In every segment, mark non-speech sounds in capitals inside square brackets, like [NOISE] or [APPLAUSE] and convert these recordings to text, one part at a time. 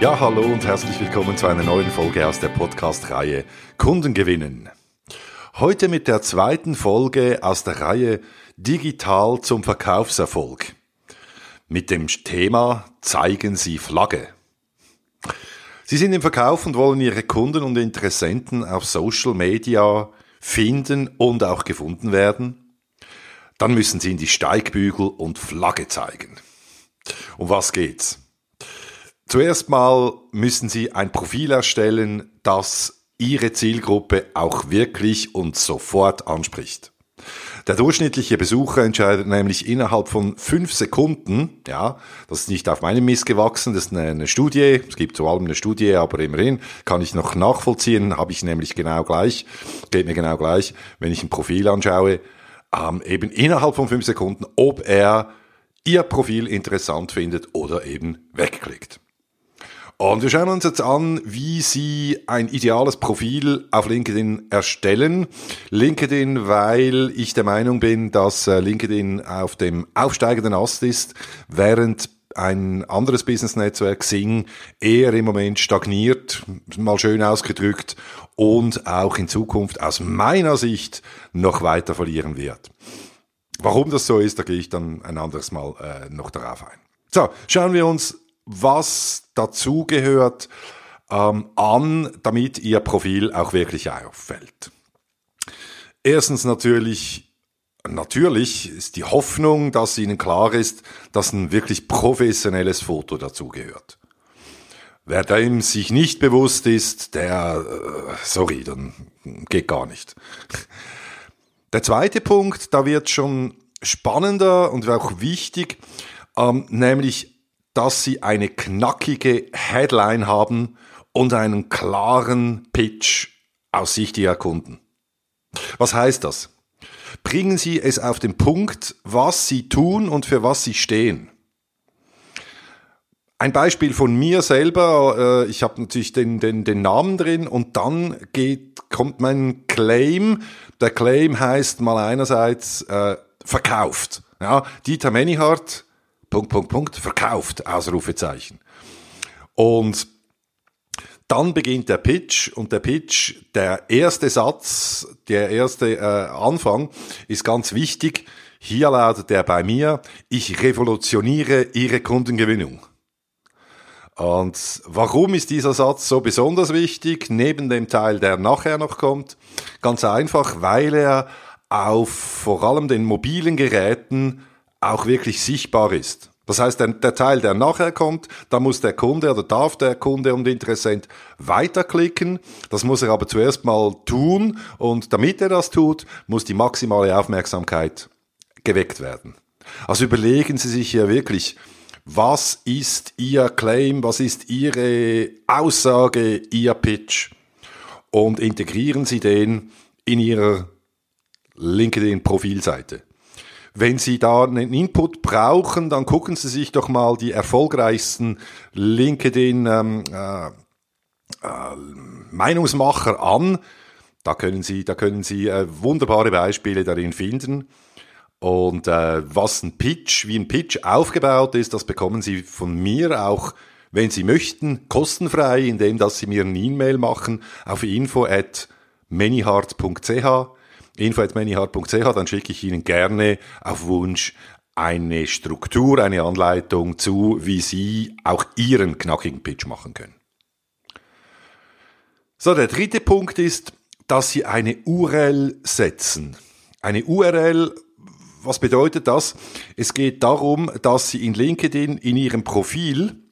Ja, hallo und herzlich willkommen zu einer neuen Folge aus der Podcast-Reihe Kunden gewinnen. Heute mit der zweiten Folge aus der Reihe Digital zum Verkaufserfolg. Mit dem Thema Zeigen Sie Flagge. Sie sind im Verkauf und wollen Ihre Kunden und Interessenten auf Social Media finden und auch gefunden werden. Dann müssen Sie in die Steigbügel und Flagge zeigen. Um was geht's? Zuerst mal müssen Sie ein Profil erstellen, das Ihre Zielgruppe auch wirklich und sofort anspricht. Der durchschnittliche Besucher entscheidet nämlich innerhalb von fünf Sekunden, ja, das ist nicht auf meinem Mist gewachsen, das ist eine, eine Studie, es gibt zu allem eine Studie, aber immerhin kann ich noch nachvollziehen, habe ich nämlich genau gleich, geht mir genau gleich, wenn ich ein Profil anschaue, ähm, eben innerhalb von fünf Sekunden, ob er Ihr Profil interessant findet oder eben wegklickt. Und wir schauen uns jetzt an, wie Sie ein ideales Profil auf LinkedIn erstellen. LinkedIn, weil ich der Meinung bin, dass äh, LinkedIn auf dem aufsteigenden Ast ist, während ein anderes Business-Netzwerk, Sing, eher im Moment stagniert, mal schön ausgedrückt, und auch in Zukunft aus meiner Sicht noch weiter verlieren wird. Warum das so ist, da gehe ich dann ein anderes Mal äh, noch darauf ein. So, schauen wir uns was dazugehört ähm, an, damit Ihr Profil auch wirklich auffällt. Erstens natürlich, natürlich ist die Hoffnung, dass Ihnen klar ist, dass ein wirklich professionelles Foto dazugehört. Wer dem sich nicht bewusst ist, der, äh, sorry, dann geht gar nicht. Der zweite Punkt, da wird schon spannender und auch wichtig, ähm, nämlich dass sie eine knackige Headline haben und einen klaren Pitch aus Sicht ihrer Kunden. Was heißt das? Bringen Sie es auf den Punkt, was Sie tun und für was Sie stehen. Ein Beispiel von mir selber, äh, ich habe natürlich den, den, den Namen drin und dann geht, kommt mein Claim. Der Claim heißt mal einerseits äh, verkauft. Ja, Dieter Menihardt, Punkt, Punkt, Punkt, verkauft, Ausrufezeichen. Und dann beginnt der Pitch und der Pitch, der erste Satz, der erste äh, Anfang ist ganz wichtig. Hier lautet er bei mir, ich revolutioniere Ihre Kundengewinnung. Und warum ist dieser Satz so besonders wichtig, neben dem Teil, der nachher noch kommt? Ganz einfach, weil er auf vor allem den mobilen Geräten auch wirklich sichtbar ist. Das heißt, der, der, Teil, der nachher kommt, da muss der Kunde oder darf der Kunde und Interessent weiterklicken. Das muss er aber zuerst mal tun und damit er das tut, muss die maximale Aufmerksamkeit geweckt werden. Also überlegen Sie sich hier wirklich, was ist Ihr Claim, was ist Ihre Aussage, Ihr Pitch und integrieren Sie den in Ihrer LinkedIn-Profilseite. Wenn Sie da einen Input brauchen, dann gucken Sie sich doch mal die erfolgreichsten LinkedIn ähm, äh, äh, Meinungsmacher an. Da können Sie, da können Sie äh, wunderbare Beispiele darin finden. Und äh, was ein Pitch, wie ein Pitch aufgebaut ist, das bekommen Sie von mir auch, wenn Sie möchten, kostenfrei, indem dass Sie mir eine E-Mail machen auf info at manyhard.ch info.manyhard.ch, dann schicke ich Ihnen gerne auf Wunsch eine Struktur, eine Anleitung zu, wie Sie auch Ihren knackigen Pitch machen können. So, der dritte Punkt ist, dass Sie eine URL setzen. Eine URL, was bedeutet das? Es geht darum, dass Sie in LinkedIn in Ihrem Profil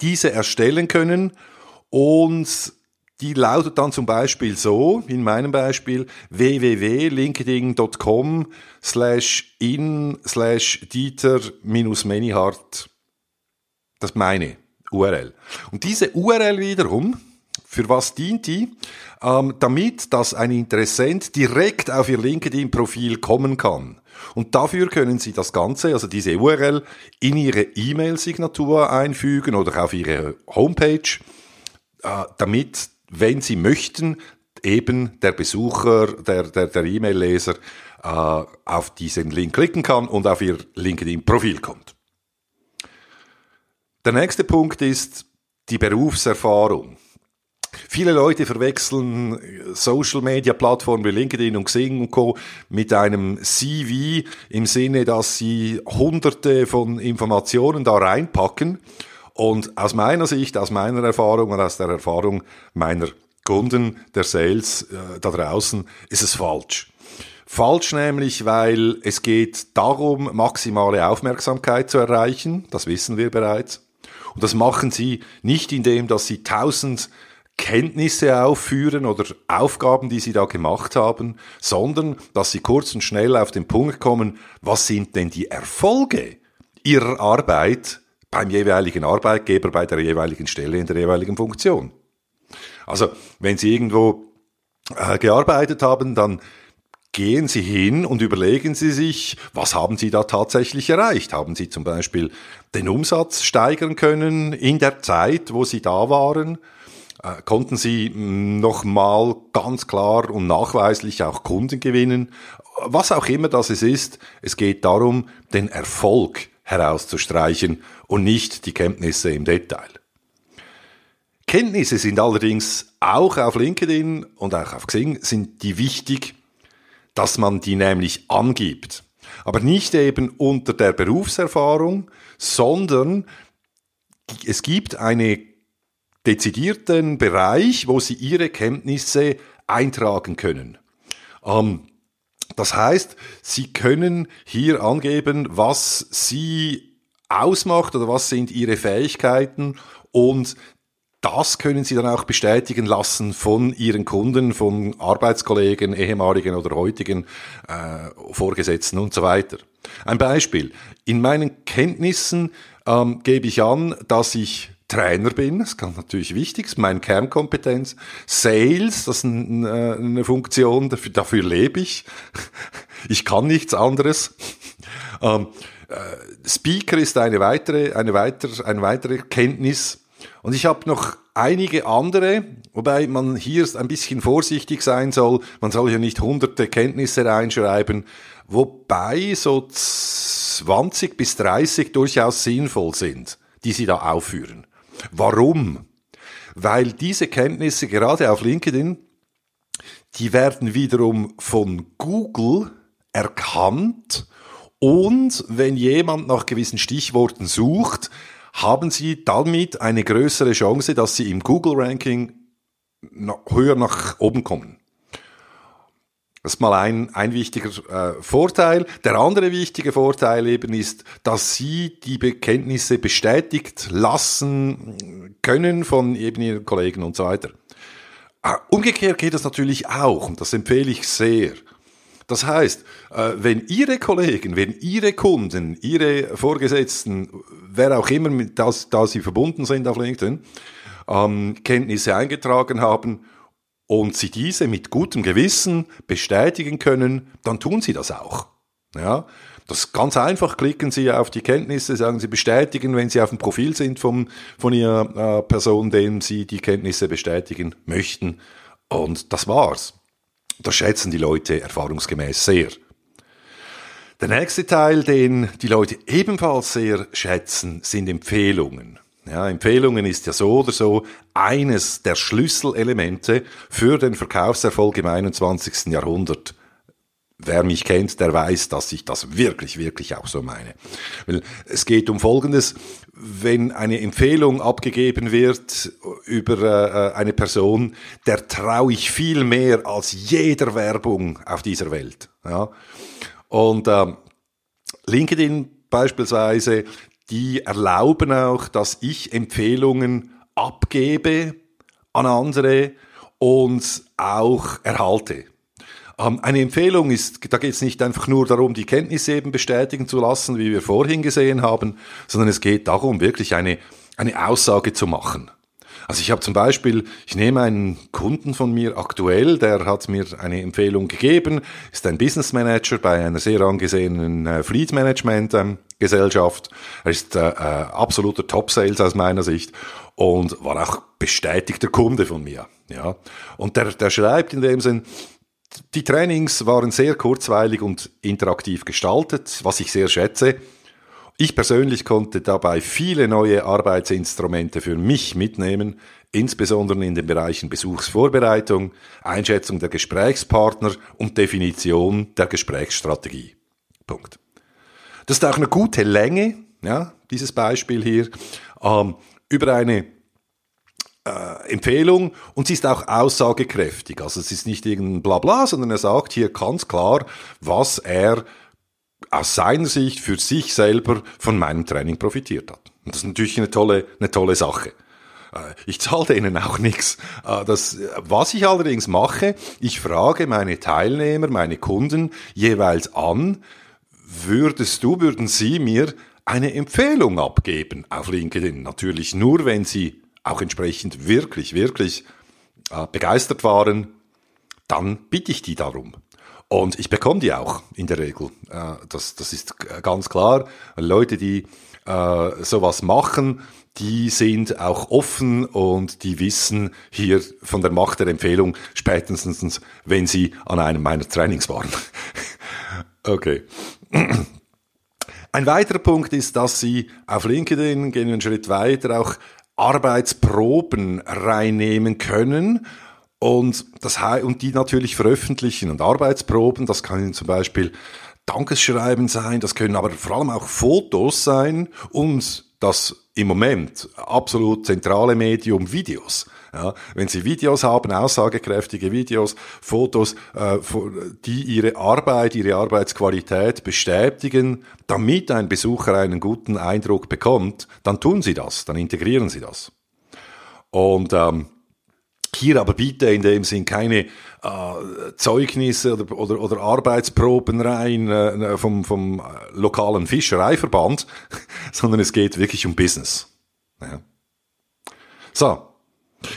diese erstellen können und die lautet dann zum Beispiel so, in meinem Beispiel, www.linkedin.com slash in slash Dieter minus Manyhart. Das meine URL. Und diese URL wiederum, für was dient die? Ähm, damit, dass ein Interessent direkt auf Ihr LinkedIn-Profil kommen kann. Und dafür können Sie das Ganze, also diese URL, in Ihre E-Mail-Signatur einfügen oder auf Ihre Homepage, äh, damit wenn Sie möchten, eben der Besucher, der, der, der E-Mail-Leser äh, auf diesen Link klicken kann und auf Ihr LinkedIn-Profil kommt. Der nächste Punkt ist, die Berufserfahrung. Viele Leute verwechseln Social Media Plattformen wie LinkedIn und Xing und Co. mit einem CV im Sinne, dass sie hunderte von Informationen da reinpacken. Und aus meiner Sicht, aus meiner Erfahrung und aus der Erfahrung meiner Kunden, der Sales äh, da draußen, ist es falsch. Falsch nämlich, weil es geht darum, maximale Aufmerksamkeit zu erreichen. Das wissen wir bereits. Und das machen sie nicht indem, dass sie tausend Kenntnisse aufführen oder Aufgaben, die sie da gemacht haben, sondern dass sie kurz und schnell auf den Punkt kommen, was sind denn die Erfolge ihrer Arbeit beim jeweiligen Arbeitgeber, bei der jeweiligen Stelle, in der jeweiligen Funktion. Also, wenn Sie irgendwo äh, gearbeitet haben, dann gehen Sie hin und überlegen Sie sich, was haben Sie da tatsächlich erreicht? Haben Sie zum Beispiel den Umsatz steigern können in der Zeit, wo Sie da waren? Äh, konnten Sie mm, nochmal ganz klar und nachweislich auch Kunden gewinnen? Was auch immer das ist, es geht darum, den Erfolg herauszustreichen und nicht die Kenntnisse im Detail. Kenntnisse sind allerdings auch auf LinkedIn und auch auf Xing sind die wichtig, dass man die nämlich angibt. Aber nicht eben unter der Berufserfahrung, sondern es gibt einen dezidierten Bereich, wo Sie Ihre Kenntnisse eintragen können. Ähm, das heißt, Sie können hier angeben, was Sie ausmacht oder was sind Ihre Fähigkeiten und das können Sie dann auch bestätigen lassen von Ihren Kunden, von Arbeitskollegen, ehemaligen oder heutigen äh, Vorgesetzten und so weiter. Ein Beispiel. In meinen Kenntnissen ähm, gebe ich an, dass ich Trainer bin, das ist ganz natürlich wichtig, ist meine Kernkompetenz. Sales, das ist eine, eine Funktion, dafür, dafür lebe ich. [LAUGHS] Ich kann nichts anderes. Ähm, äh, Speaker ist eine weitere, eine weitere, eine weitere Kenntnis. Und ich habe noch einige andere, wobei man hier ein bisschen vorsichtig sein soll. Man soll hier nicht hunderte Kenntnisse reinschreiben, wobei so 20 bis 30 durchaus sinnvoll sind, die Sie da aufführen. Warum? Weil diese Kenntnisse gerade auf LinkedIn, die werden wiederum von Google erkannt und wenn jemand nach gewissen Stichworten sucht, haben Sie damit eine größere Chance, dass Sie im Google-Ranking höher nach oben kommen. Das ist mal ein, ein wichtiger äh, Vorteil. Der andere wichtige Vorteil eben ist, dass Sie die Bekenntnisse bestätigt lassen können von eben Ihren Kollegen und so weiter. Äh, umgekehrt geht das natürlich auch und das empfehle ich sehr. Das heißt, äh, wenn Ihre Kollegen, wenn Ihre Kunden, Ihre Vorgesetzten, wer auch immer, mit das, da Sie verbunden sind auf LinkedIn, ähm, Kenntnisse eingetragen haben und Sie diese mit gutem Gewissen bestätigen können, dann tun Sie das auch. Ja, das ganz einfach. Klicken Sie auf die Kenntnisse, sagen Sie bestätigen, wenn Sie auf dem Profil sind vom, von Ihrer äh, Person, dem Sie die Kenntnisse bestätigen möchten. Und das war's. Das schätzen die Leute erfahrungsgemäß sehr. Der nächste Teil, den die Leute ebenfalls sehr schätzen, sind Empfehlungen. Ja, Empfehlungen ist ja so oder so eines der Schlüsselelemente für den Verkaufserfolg im 21. Jahrhundert. Wer mich kennt, der weiß, dass ich das wirklich, wirklich auch so meine. Es geht um Folgendes. Wenn eine Empfehlung abgegeben wird über äh, eine Person, der traue ich viel mehr als jeder Werbung auf dieser Welt. Ja? Und äh, LinkedIn beispielsweise, die erlauben auch, dass ich Empfehlungen abgebe an andere und auch erhalte. Ähm, eine Empfehlung ist, da geht es nicht einfach nur darum, die Kenntnisse eben bestätigen zu lassen, wie wir vorhin gesehen haben, sondern es geht darum, wirklich eine, eine Aussage zu machen. Also ich habe zum Beispiel, ich nehme einen Kunden von mir aktuell, der hat mir eine Empfehlung gegeben, ist ein Business Manager bei einer sehr angesehenen äh, Fleet Management ähm, Gesellschaft. Er ist äh, äh, absoluter Top Sales aus meiner Sicht und war auch bestätigter Kunde von mir. Ja, und der, der schreibt in dem Sinn, die Trainings waren sehr kurzweilig und interaktiv gestaltet, was ich sehr schätze. Ich persönlich konnte dabei viele neue Arbeitsinstrumente für mich mitnehmen, insbesondere in den Bereichen Besuchsvorbereitung, Einschätzung der Gesprächspartner und Definition der Gesprächsstrategie. Punkt. Das ist auch eine gute Länge, ja, dieses Beispiel hier, ähm, über eine äh, Empfehlung und sie ist auch aussagekräftig. Also es ist nicht irgendein Blabla, sondern er sagt hier ganz klar, was er aus seiner Sicht für sich selber von meinem Training profitiert hat. Und das ist natürlich eine tolle, eine tolle Sache. Äh, ich zahle denen auch nichts. Äh, das, was ich allerdings mache, ich frage meine Teilnehmer, meine Kunden jeweils an, würdest du, würden sie mir eine Empfehlung abgeben auf LinkedIn? Natürlich nur, wenn sie auch entsprechend wirklich, wirklich äh, begeistert waren, dann bitte ich die darum. Und ich bekomme die auch in der Regel. Äh, das, das ist ganz klar. Leute, die äh, sowas machen, die sind auch offen und die wissen hier von der Macht der Empfehlung spätestens, wenn sie an einem meiner Trainings waren. [LAUGHS] okay. Ein weiterer Punkt ist, dass Sie auf LinkedIn, gehen wir einen Schritt weiter, auch Arbeitsproben reinnehmen können und, das, und die natürlich veröffentlichen. Und Arbeitsproben, das kann zum Beispiel Dankeschreiben sein, das können aber vor allem auch Fotos sein und das im Moment absolut zentrale Medium Videos. Ja, wenn Sie Videos haben, aussagekräftige Videos, Fotos, äh, die Ihre Arbeit, Ihre Arbeitsqualität bestätigen, damit ein Besucher einen guten Eindruck bekommt, dann tun Sie das, dann integrieren Sie das. Und ähm, hier aber bitte in dem Sinn keine äh, Zeugnisse oder, oder, oder Arbeitsproben rein äh, vom, vom lokalen Fischereiverband, [LAUGHS] sondern es geht wirklich um Business. Ja. So,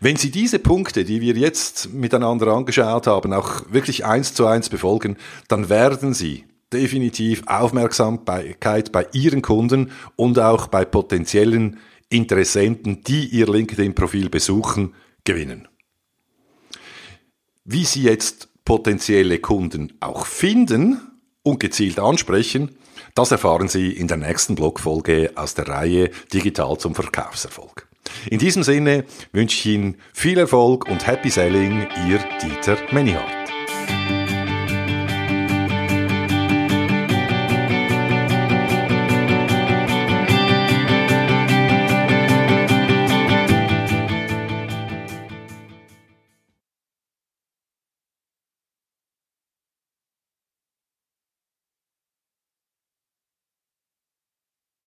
wenn Sie diese Punkte, die wir jetzt miteinander angeschaut haben, auch wirklich eins zu eins befolgen, dann werden Sie definitiv Aufmerksamkeit bei Ihren Kunden und auch bei potenziellen Interessenten, die Ihr LinkedIn-Profil besuchen, gewinnen. Wie Sie jetzt potenzielle Kunden auch finden und gezielt ansprechen, das erfahren Sie in der nächsten Blogfolge aus der Reihe Digital zum Verkaufserfolg. In diesem Sinne wünsche ich Ihnen viel Erfolg und Happy Selling, Ihr Dieter Menihardt.